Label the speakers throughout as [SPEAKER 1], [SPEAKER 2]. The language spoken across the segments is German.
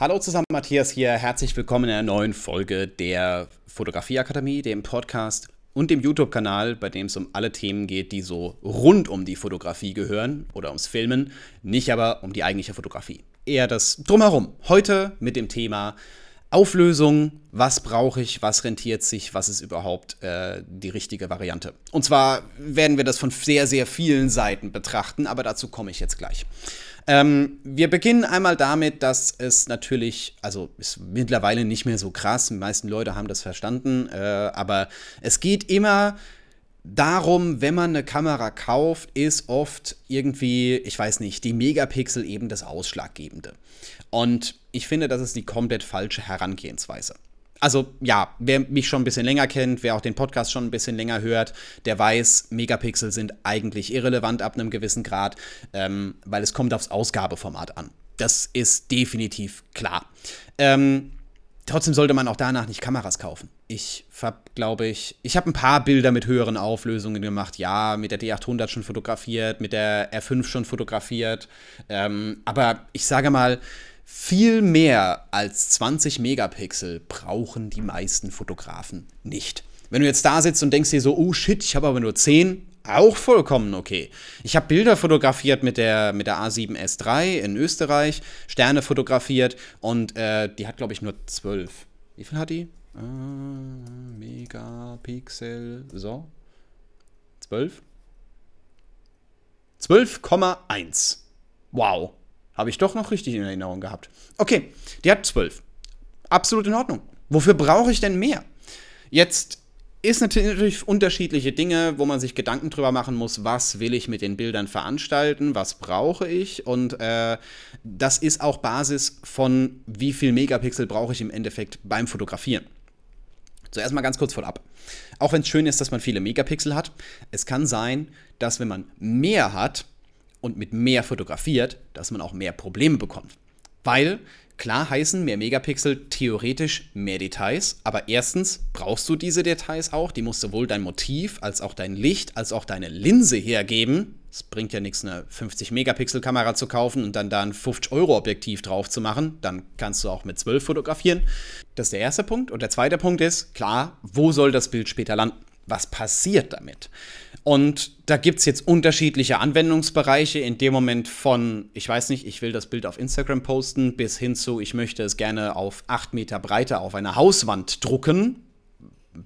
[SPEAKER 1] Hallo zusammen, Matthias hier. Herzlich willkommen in einer neuen Folge der Fotografieakademie, dem Podcast und dem YouTube-Kanal, bei dem es um alle Themen geht, die so rund um die Fotografie gehören oder ums Filmen, nicht aber um die eigentliche Fotografie. Eher das Drumherum. Heute mit dem Thema Auflösung, was brauche ich, was rentiert sich, was ist überhaupt äh, die richtige Variante. Und zwar werden wir das von sehr, sehr vielen Seiten betrachten, aber dazu komme ich jetzt gleich. Ähm, wir beginnen einmal damit, dass es natürlich, also ist mittlerweile nicht mehr so krass, die meisten Leute haben das verstanden, äh, aber es geht immer darum, wenn man eine Kamera kauft, ist oft irgendwie, ich weiß nicht, die Megapixel eben das Ausschlaggebende. Und ich finde, das ist die komplett falsche Herangehensweise also ja, wer mich schon ein bisschen länger kennt, wer auch den Podcast schon ein bisschen länger hört, der weiß, Megapixel sind eigentlich irrelevant ab einem gewissen Grad, ähm, weil es kommt aufs Ausgabeformat an. Das ist definitiv klar. Ähm, trotzdem sollte man auch danach nicht Kameras kaufen. Ich habe, glaube ich, ich habe ein paar Bilder mit höheren Auflösungen gemacht. Ja, mit der D800 schon fotografiert, mit der R5 schon fotografiert. Ähm, aber ich sage mal, viel mehr als 20 Megapixel brauchen die meisten Fotografen nicht. Wenn du jetzt da sitzt und denkst dir so, oh shit, ich habe aber nur 10, auch vollkommen okay. Ich habe Bilder fotografiert mit der, mit der A7S3 in Österreich, Sterne fotografiert und äh, die hat, glaube ich, nur 12. Wie viel hat die? Äh, Megapixel, so. 12? 12,1. Wow. Habe ich doch noch richtig in Erinnerung gehabt. Okay, die hat 12. Absolut in Ordnung. Wofür brauche ich denn mehr? Jetzt ist natürlich unterschiedliche Dinge, wo man sich Gedanken drüber machen muss, was will ich mit den Bildern veranstalten, was brauche ich und äh, das ist auch Basis von wie viel Megapixel brauche ich im Endeffekt beim Fotografieren. Zuerst mal ganz kurz vorab. Auch wenn es schön ist, dass man viele Megapixel hat, es kann sein, dass wenn man mehr hat, und mit mehr fotografiert, dass man auch mehr Probleme bekommt. Weil klar heißen mehr Megapixel theoretisch mehr Details, aber erstens brauchst du diese Details auch, die muss sowohl dein Motiv als auch dein Licht als auch deine Linse hergeben. Es bringt ja nichts, eine 50 Megapixel Kamera zu kaufen und dann da ein 50 Euro Objektiv drauf zu machen. Dann kannst du auch mit 12 fotografieren. Das ist der erste Punkt. Und der zweite Punkt ist, klar, wo soll das Bild später landen? Was passiert damit? Und da gibt es jetzt unterschiedliche Anwendungsbereiche in dem Moment von, ich weiß nicht, ich will das Bild auf Instagram posten, bis hin zu, ich möchte es gerne auf 8 Meter Breite auf einer Hauswand drucken.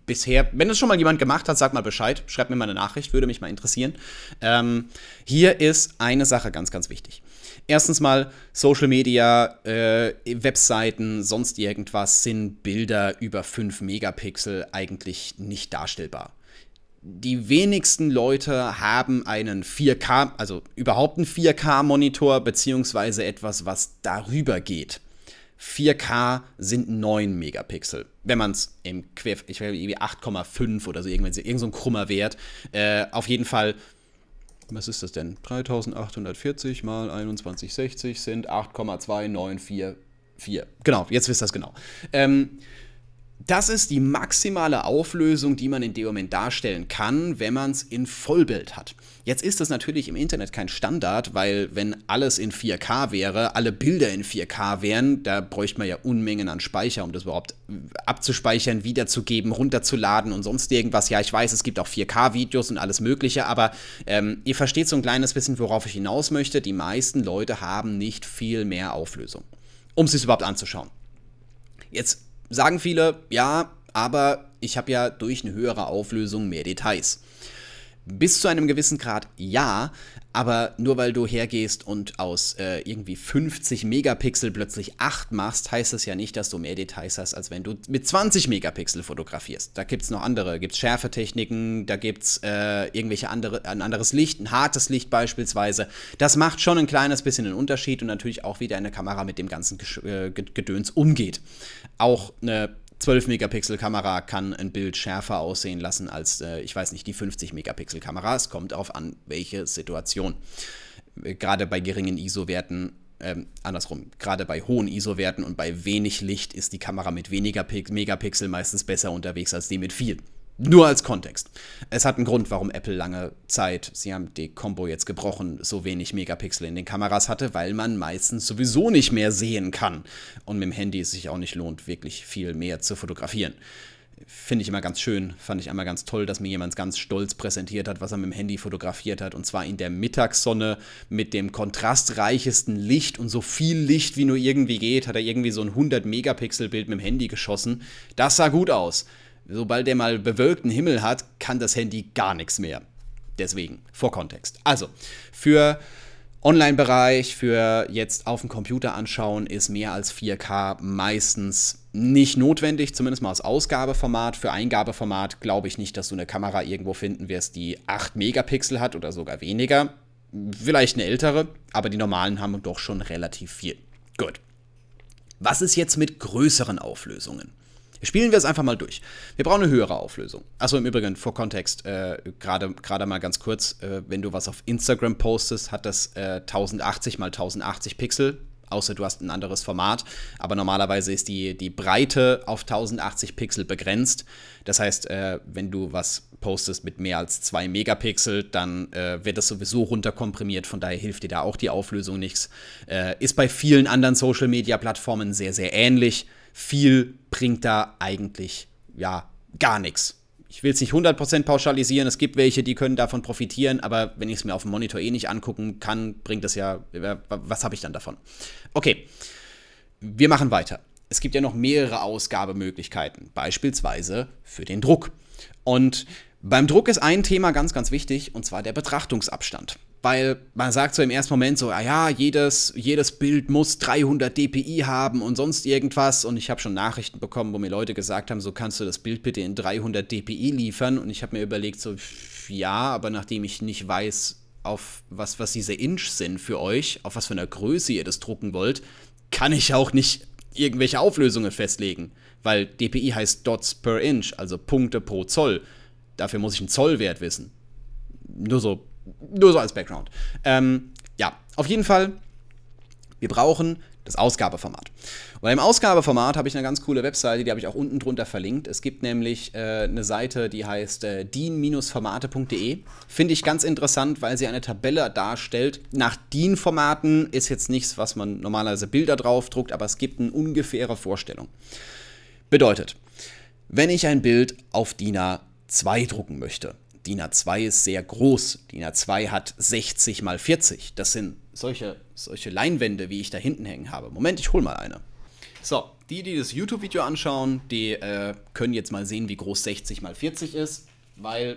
[SPEAKER 1] Bisher, wenn es schon mal jemand gemacht hat, sag mal Bescheid, schreibt mir mal eine Nachricht, würde mich mal interessieren. Ähm, hier ist eine Sache ganz, ganz wichtig. Erstens mal, Social Media, äh, Webseiten, sonst irgendwas sind Bilder über 5 Megapixel eigentlich nicht darstellbar die wenigsten Leute haben einen 4K, also überhaupt einen 4K-Monitor, beziehungsweise etwas, was darüber geht. 4K sind 9 Megapixel. Wenn man es im Quer, ich will irgendwie 8,5 oder so, irgendwann, irgend so ein krummer Wert. Äh, auf jeden Fall, was ist das denn? 3840 mal 2160 sind 8,2944. Genau, jetzt wisst ihr das genau. Ähm, das ist die maximale Auflösung, die man in dem Moment darstellen kann, wenn man es in Vollbild hat. Jetzt ist das natürlich im Internet kein Standard, weil wenn alles in 4K wäre, alle Bilder in 4K wären, da bräuchte man ja Unmengen an Speicher, um das überhaupt abzuspeichern, wiederzugeben, runterzuladen und sonst irgendwas. Ja, ich weiß, es gibt auch 4K-Videos und alles Mögliche, aber ähm, ihr versteht so ein kleines bisschen, worauf ich hinaus möchte. Die meisten Leute haben nicht viel mehr Auflösung, um es sich überhaupt anzuschauen. Jetzt sagen viele, ja, aber ich habe ja durch eine höhere Auflösung mehr Details. Bis zu einem gewissen Grad ja, aber nur weil du hergehst und aus äh, irgendwie 50 Megapixel plötzlich 8 machst, heißt das ja nicht, dass du mehr Details hast, als wenn du mit 20 Megapixel fotografierst. Da gibt es noch andere, gibt es Schärfetechniken, da gibt es äh, irgendwelche andere, ein anderes Licht, ein hartes Licht beispielsweise. Das macht schon ein kleines bisschen einen Unterschied und natürlich auch, wie deine Kamera mit dem ganzen äh, Gedöns umgeht. Auch eine 12 Megapixel Kamera kann ein Bild schärfer aussehen lassen als, äh, ich weiß nicht, die 50 Megapixel Kamera. Es kommt darauf an, welche Situation. Gerade bei geringen ISO-Werten, ähm, andersrum, gerade bei hohen ISO-Werten und bei wenig Licht ist die Kamera mit weniger Megapixel meistens besser unterwegs als die mit viel. Nur als Kontext. Es hat einen Grund, warum Apple lange Zeit, sie haben die Combo jetzt gebrochen, so wenig Megapixel in den Kameras hatte, weil man meistens sowieso nicht mehr sehen kann. Und mit dem Handy es sich auch nicht lohnt, wirklich viel mehr zu fotografieren. Finde ich immer ganz schön, fand ich einmal ganz toll, dass mir jemand ganz stolz präsentiert hat, was er mit dem Handy fotografiert hat. Und zwar in der Mittagssonne mit dem kontrastreichesten Licht und so viel Licht wie nur irgendwie geht, hat er irgendwie so ein 100 Megapixel Bild mit dem Handy geschossen. Das sah gut aus sobald der mal bewölkten Himmel hat, kann das Handy gar nichts mehr. Deswegen, vor Kontext. Also, für Online-Bereich, für jetzt auf dem Computer anschauen, ist mehr als 4K meistens nicht notwendig, zumindest mal als Ausgabeformat. Für Eingabeformat glaube ich nicht, dass du eine Kamera irgendwo finden wirst, die 8 Megapixel hat oder sogar weniger. Vielleicht eine ältere, aber die normalen haben doch schon relativ viel. Gut. Was ist jetzt mit größeren Auflösungen? Spielen wir es einfach mal durch. Wir brauchen eine höhere Auflösung. Achso, im Übrigen, vor Kontext, äh, gerade mal ganz kurz, äh, wenn du was auf Instagram postest, hat das äh, 1080 mal 1080 Pixel, außer du hast ein anderes Format. Aber normalerweise ist die, die Breite auf 1080 Pixel begrenzt. Das heißt, äh, wenn du was postest mit mehr als 2 Megapixel, dann äh, wird das sowieso runterkomprimiert. Von daher hilft dir da auch die Auflösung nichts. Äh, ist bei vielen anderen Social-Media-Plattformen sehr, sehr ähnlich viel bringt da eigentlich ja gar nichts. Ich will es nicht 100% pauschalisieren, es gibt welche, die können davon profitieren, aber wenn ich es mir auf dem Monitor eh nicht angucken kann, bringt das ja, was habe ich dann davon? Okay, wir machen weiter. Es gibt ja noch mehrere Ausgabemöglichkeiten, beispielsweise für den Druck. Und beim Druck ist ein Thema ganz, ganz wichtig, und zwar der Betrachtungsabstand weil man sagt so im ersten Moment so, ah ja, jedes, jedes Bild muss 300 dpi haben und sonst irgendwas. Und ich habe schon Nachrichten bekommen, wo mir Leute gesagt haben, so kannst du das Bild bitte in 300 dpi liefern. Und ich habe mir überlegt so, ja, aber nachdem ich nicht weiß, auf was, was diese Inch sind für euch, auf was für einer Größe ihr das drucken wollt, kann ich auch nicht irgendwelche Auflösungen festlegen. Weil dpi heißt Dots per Inch, also Punkte pro Zoll. Dafür muss ich einen Zollwert wissen. Nur so nur so als Background. Ähm, ja, auf jeden Fall, wir brauchen das Ausgabeformat. Und im Ausgabeformat habe ich eine ganz coole Webseite, die habe ich auch unten drunter verlinkt. Es gibt nämlich äh, eine Seite, die heißt äh, din-formate.de. Finde ich ganz interessant, weil sie eine Tabelle darstellt. Nach DIN-Formaten ist jetzt nichts, was man normalerweise Bilder draufdruckt, aber es gibt eine ungefähre Vorstellung. Bedeutet, wenn ich ein Bild auf DIN A2 drucken möchte, DIN A2 ist sehr groß. DIN A2 hat 60 mal 40. Das sind solche, solche Leinwände, wie ich da hinten hängen habe. Moment, ich hole mal eine. So, die, die das YouTube-Video anschauen, die äh, können jetzt mal sehen, wie groß 60 mal 40 ist, weil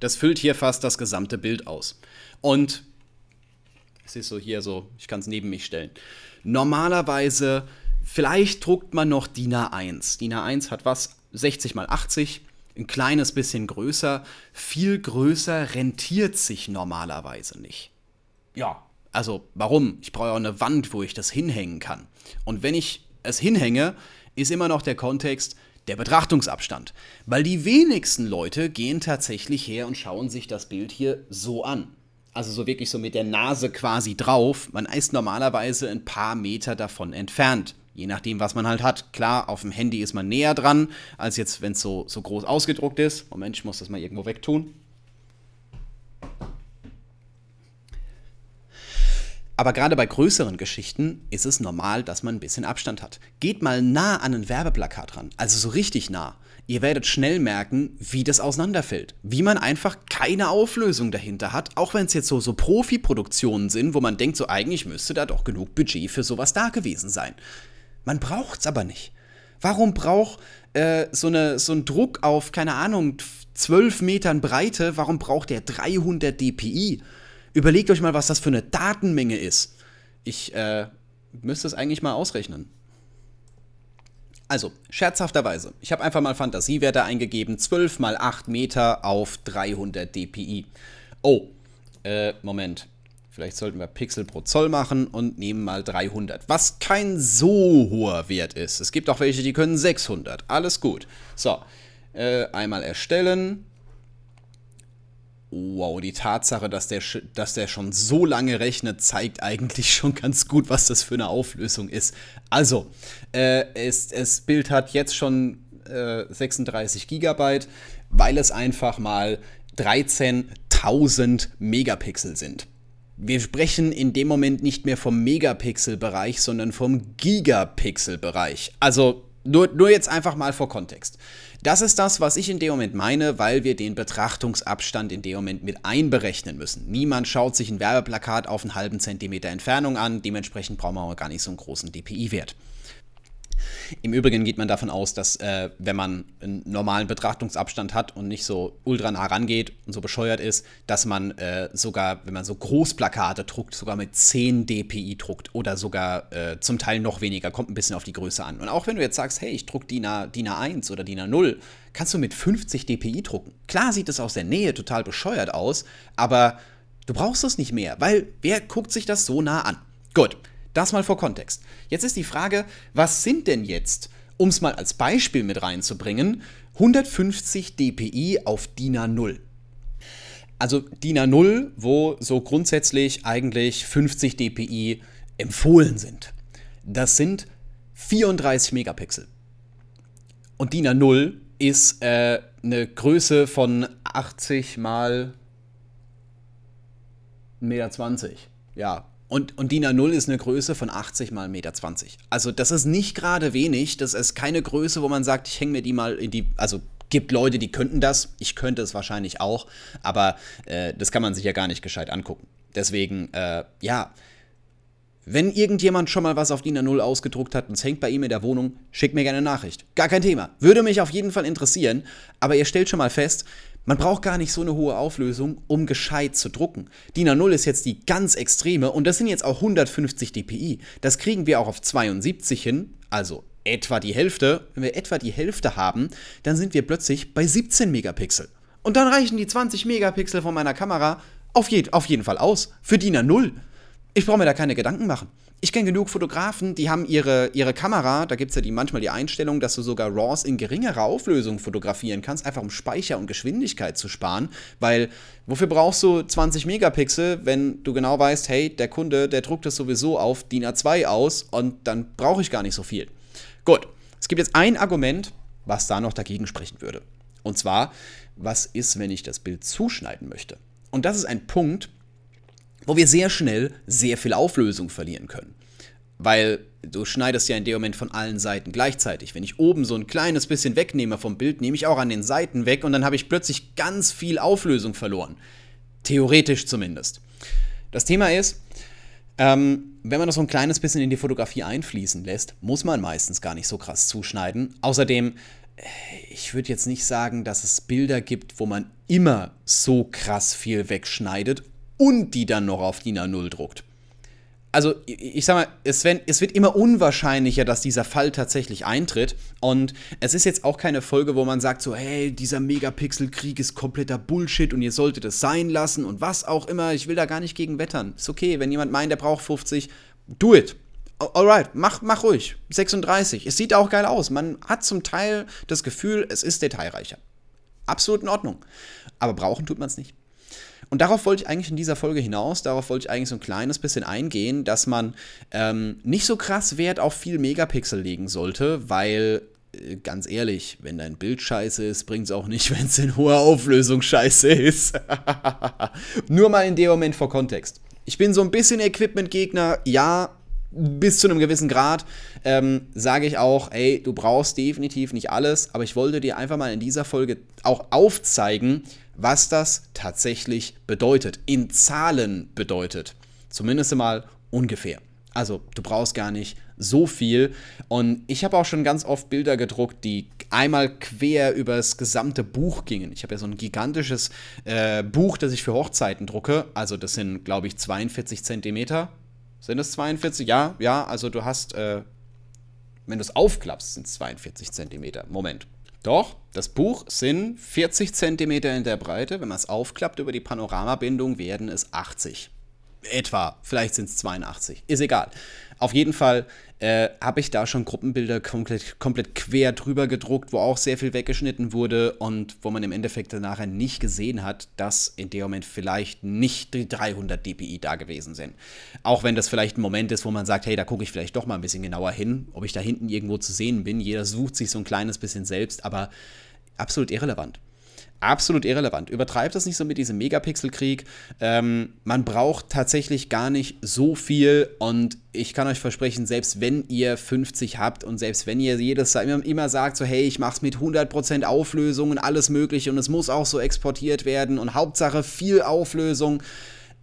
[SPEAKER 1] das füllt hier fast das gesamte Bild aus. Und es ist so hier so, ich kann es neben mich stellen. Normalerweise, vielleicht druckt man noch DIN A1. DIN A1 hat was? 60 mal 80 ein kleines bisschen größer. Viel größer rentiert sich normalerweise nicht. Ja, also warum? Ich brauche auch eine Wand, wo ich das hinhängen kann. Und wenn ich es hinhänge, ist immer noch der Kontext der Betrachtungsabstand. Weil die wenigsten Leute gehen tatsächlich her und schauen sich das Bild hier so an. Also so wirklich so mit der Nase quasi drauf. Man ist normalerweise ein paar Meter davon entfernt. Je nachdem, was man halt hat. Klar, auf dem Handy ist man näher dran, als jetzt, wenn es so, so groß ausgedruckt ist. Moment, ich muss das mal irgendwo wegtun. Aber gerade bei größeren Geschichten ist es normal, dass man ein bisschen Abstand hat. Geht mal nah an ein Werbeplakat ran, also so richtig nah. Ihr werdet schnell merken, wie das auseinanderfällt. Wie man einfach keine Auflösung dahinter hat, auch wenn es jetzt so, so Profi-Produktionen sind, wo man denkt, so eigentlich müsste da doch genug Budget für sowas da gewesen sein. Man braucht es aber nicht. Warum braucht äh, so, eine, so ein Druck auf, keine Ahnung, 12 Metern Breite, warum braucht der 300 dpi? Überlegt euch mal, was das für eine Datenmenge ist. Ich äh, müsste es eigentlich mal ausrechnen. Also, scherzhafterweise, ich habe einfach mal Fantasiewerte eingegeben, 12 mal 8 Meter auf 300 dpi. Oh, äh, Moment. Vielleicht sollten wir Pixel pro Zoll machen und nehmen mal 300, was kein so hoher Wert ist. Es gibt auch welche, die können 600. Alles gut. So, äh, einmal erstellen. Wow, die Tatsache, dass der, dass der schon so lange rechnet, zeigt eigentlich schon ganz gut, was das für eine Auflösung ist. Also, äh, es, das Bild hat jetzt schon äh, 36 Gigabyte, weil es einfach mal 13.000 Megapixel sind. Wir sprechen in dem Moment nicht mehr vom Megapixel-Bereich, sondern vom Gigapixel-Bereich. Also nur, nur jetzt einfach mal vor Kontext. Das ist das, was ich in dem Moment meine, weil wir den Betrachtungsabstand in dem Moment mit einberechnen müssen. Niemand schaut sich ein Werbeplakat auf einen halben Zentimeter Entfernung an, dementsprechend brauchen wir auch gar nicht so einen großen DPI-Wert. Im Übrigen geht man davon aus, dass äh, wenn man einen normalen Betrachtungsabstand hat und nicht so ultra nah rangeht und so bescheuert ist, dass man äh, sogar, wenn man so Großplakate druckt, sogar mit 10 dpi druckt oder sogar äh, zum Teil noch weniger, kommt ein bisschen auf die Größe an. Und auch wenn du jetzt sagst, hey, ich druck DIN, A, DIN A1 oder DIN A0, kannst du mit 50 dpi drucken. Klar sieht es aus der Nähe total bescheuert aus, aber du brauchst es nicht mehr, weil wer guckt sich das so nah an? Gut, das mal vor Kontext. Jetzt ist die Frage, was sind denn jetzt, um es mal als Beispiel mit reinzubringen, 150 dpi auf DIN A0? Also DIN A0, wo so grundsätzlich eigentlich 50 dpi empfohlen sind. Das sind 34 Megapixel. Und DIN A0 ist äh, eine Größe von 80 mal 1,20 Meter. Ja, und, und DIN A0 ist eine Größe von 80 mal 1,20 Meter. Also das ist nicht gerade wenig. Das ist keine Größe, wo man sagt, ich hänge mir die mal in die. Also gibt Leute, die könnten das. Ich könnte es wahrscheinlich auch. Aber äh, das kann man sich ja gar nicht gescheit angucken. Deswegen, äh, ja. Wenn irgendjemand schon mal was auf DIN A0 ausgedruckt hat und es hängt bei ihm in der Wohnung, schickt mir gerne eine Nachricht. Gar kein Thema. Würde mich auf jeden Fall interessieren. Aber ihr stellt schon mal fest, man braucht gar nicht so eine hohe Auflösung, um gescheit zu drucken. DIN A0 ist jetzt die ganz extreme und das sind jetzt auch 150 dpi. Das kriegen wir auch auf 72 hin, also etwa die Hälfte. Wenn wir etwa die Hälfte haben, dann sind wir plötzlich bei 17 Megapixel. Und dann reichen die 20 Megapixel von meiner Kamera auf, je auf jeden Fall aus. Für DIN A0. Ich brauche mir da keine Gedanken machen ich kenne genug Fotografen, die haben ihre, ihre Kamera, da gibt es ja die, manchmal die Einstellung, dass du sogar RAWs in geringerer Auflösung fotografieren kannst, einfach um Speicher und Geschwindigkeit zu sparen, weil wofür brauchst du 20 Megapixel, wenn du genau weißt, hey, der Kunde, der druckt das sowieso auf DIN A2 aus und dann brauche ich gar nicht so viel. Gut, es gibt jetzt ein Argument, was da noch dagegen sprechen würde. Und zwar, was ist, wenn ich das Bild zuschneiden möchte? Und das ist ein Punkt, wo wir sehr schnell sehr viel Auflösung verlieren können. Weil du schneidest ja in dem Moment von allen Seiten gleichzeitig. Wenn ich oben so ein kleines bisschen wegnehme vom Bild, nehme ich auch an den Seiten weg und dann habe ich plötzlich ganz viel Auflösung verloren. Theoretisch zumindest. Das Thema ist, ähm, wenn man das so ein kleines bisschen in die Fotografie einfließen lässt, muss man meistens gar nicht so krass zuschneiden. Außerdem, äh, ich würde jetzt nicht sagen, dass es Bilder gibt, wo man immer so krass viel wegschneidet und die dann noch auf DIN A0 druckt. Also, ich sag mal, es, wenn, es wird immer unwahrscheinlicher, dass dieser Fall tatsächlich eintritt. Und es ist jetzt auch keine Folge, wo man sagt, so, hey, dieser Megapixel-Krieg ist kompletter Bullshit und ihr solltet es sein lassen und was auch immer. Ich will da gar nicht gegen wettern. Ist okay, wenn jemand meint, der braucht 50, do it. Alright, mach, mach ruhig. 36. Es sieht auch geil aus. Man hat zum Teil das Gefühl, es ist detailreicher. Absolut in Ordnung. Aber brauchen tut man es nicht. Und darauf wollte ich eigentlich in dieser Folge hinaus, darauf wollte ich eigentlich so ein kleines bisschen eingehen, dass man ähm, nicht so krass Wert auf viel Megapixel legen sollte, weil äh, ganz ehrlich, wenn dein Bild scheiße ist, bringt es auch nicht, wenn es in hoher Auflösung scheiße ist. Nur mal in dem Moment vor Kontext. Ich bin so ein bisschen Equipment-Gegner, ja, bis zu einem gewissen Grad ähm, sage ich auch, ey, du brauchst definitiv nicht alles, aber ich wollte dir einfach mal in dieser Folge auch aufzeigen, was das tatsächlich bedeutet, in Zahlen bedeutet. Zumindest mal ungefähr. Also du brauchst gar nicht so viel. Und ich habe auch schon ganz oft Bilder gedruckt, die einmal quer über das gesamte Buch gingen. Ich habe ja so ein gigantisches äh, Buch, das ich für Hochzeiten drucke. Also das sind, glaube ich, 42 Zentimeter. Sind es 42? Ja, ja. Also du hast, äh, wenn du es aufklappst, sind es 42 Zentimeter. Moment. Doch, das Buch sind 40 cm in der Breite. Wenn man es aufklappt über die Panoramabindung, werden es 80. Etwa, vielleicht sind es 82. Ist egal. Auf jeden Fall äh, habe ich da schon Gruppenbilder komplett, komplett quer drüber gedruckt, wo auch sehr viel weggeschnitten wurde und wo man im Endeffekt nachher nicht gesehen hat, dass in dem Moment vielleicht nicht die 300 dpi da gewesen sind. Auch wenn das vielleicht ein Moment ist, wo man sagt, hey, da gucke ich vielleicht doch mal ein bisschen genauer hin, ob ich da hinten irgendwo zu sehen bin. Jeder sucht sich so ein kleines bisschen selbst, aber absolut irrelevant absolut irrelevant. Übertreibt das nicht so mit diesem Megapixelkrieg. Ähm, man braucht tatsächlich gar nicht so viel und ich kann euch versprechen, selbst wenn ihr 50 habt und selbst wenn ihr jedes immer, immer sagt, so hey, ich mach's mit 100% Auflösung und alles mögliche und es muss auch so exportiert werden und Hauptsache viel Auflösung,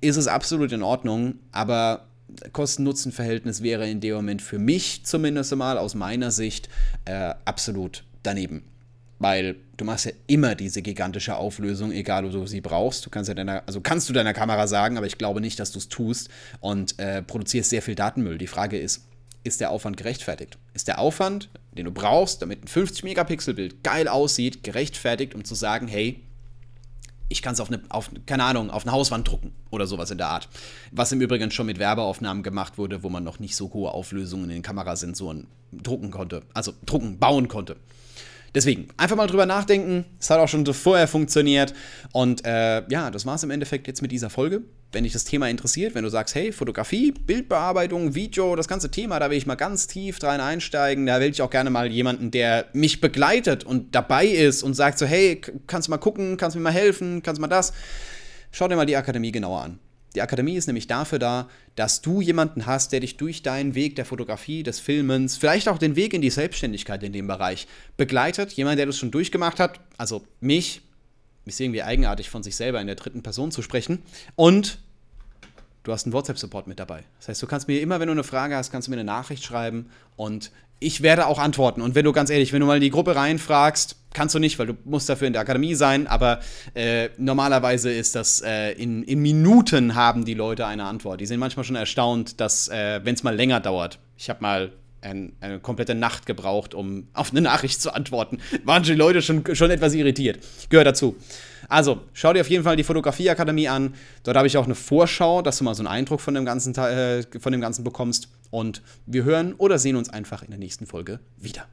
[SPEAKER 1] ist es absolut in Ordnung, aber Kosten-Nutzen-Verhältnis wäre in dem Moment für mich zumindest mal aus meiner Sicht äh, absolut daneben. Weil du machst ja immer diese gigantische Auflösung, egal wo du sie brauchst. Du kannst ja deiner, also kannst du deiner Kamera sagen, aber ich glaube nicht, dass du es tust und äh, produzierst sehr viel Datenmüll. Die Frage ist, ist der Aufwand gerechtfertigt? Ist der Aufwand, den du brauchst, damit ein 50-Megapixel-Bild geil aussieht, gerechtfertigt, um zu sagen, hey, ich kann es auf eine, auf, keine Ahnung, auf eine Hauswand drucken oder sowas in der Art. Was im Übrigen schon mit Werbeaufnahmen gemacht wurde, wo man noch nicht so hohe Auflösungen in den Kamerasensoren drucken konnte, also drucken, bauen konnte. Deswegen, einfach mal drüber nachdenken. Es hat auch schon vorher funktioniert. Und äh, ja, das war es im Endeffekt jetzt mit dieser Folge. Wenn dich das Thema interessiert, wenn du sagst, hey, Fotografie, Bildbearbeitung, Video, das ganze Thema, da will ich mal ganz tief rein einsteigen. Da will ich auch gerne mal jemanden, der mich begleitet und dabei ist und sagt so, hey, kannst du mal gucken, kannst du mir mal helfen, kannst du mal das. Schau dir mal die Akademie genauer an. Die Akademie ist nämlich dafür da, dass du jemanden hast, der dich durch deinen Weg der Fotografie, des Filmens, vielleicht auch den Weg in die Selbstständigkeit in dem Bereich begleitet. Jemand, der das schon durchgemacht hat, also mich, ist irgendwie eigenartig von sich selber in der dritten Person zu sprechen. Und du hast einen WhatsApp-Support mit dabei. Das heißt, du kannst mir immer, wenn du eine Frage hast, kannst du mir eine Nachricht schreiben und ich werde auch antworten. Und wenn du ganz ehrlich, wenn du mal in die Gruppe reinfragst, kannst du nicht, weil du musst dafür in der Akademie sein, aber äh, normalerweise ist das äh, in, in, Minuten haben die Leute eine Antwort. Die sind manchmal schon erstaunt, dass, äh, wenn es mal länger dauert. Ich habe mal ein, eine komplette Nacht gebraucht, um auf eine Nachricht zu antworten. Waren die Leute schon, schon etwas irritiert. Gehört dazu. Also, schau dir auf jeden Fall die Fotografieakademie an. Dort habe ich auch eine Vorschau, dass du mal so einen Eindruck von dem, ganzen, äh, von dem Ganzen bekommst. Und wir hören oder sehen uns einfach in der nächsten Folge wieder.